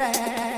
yeah.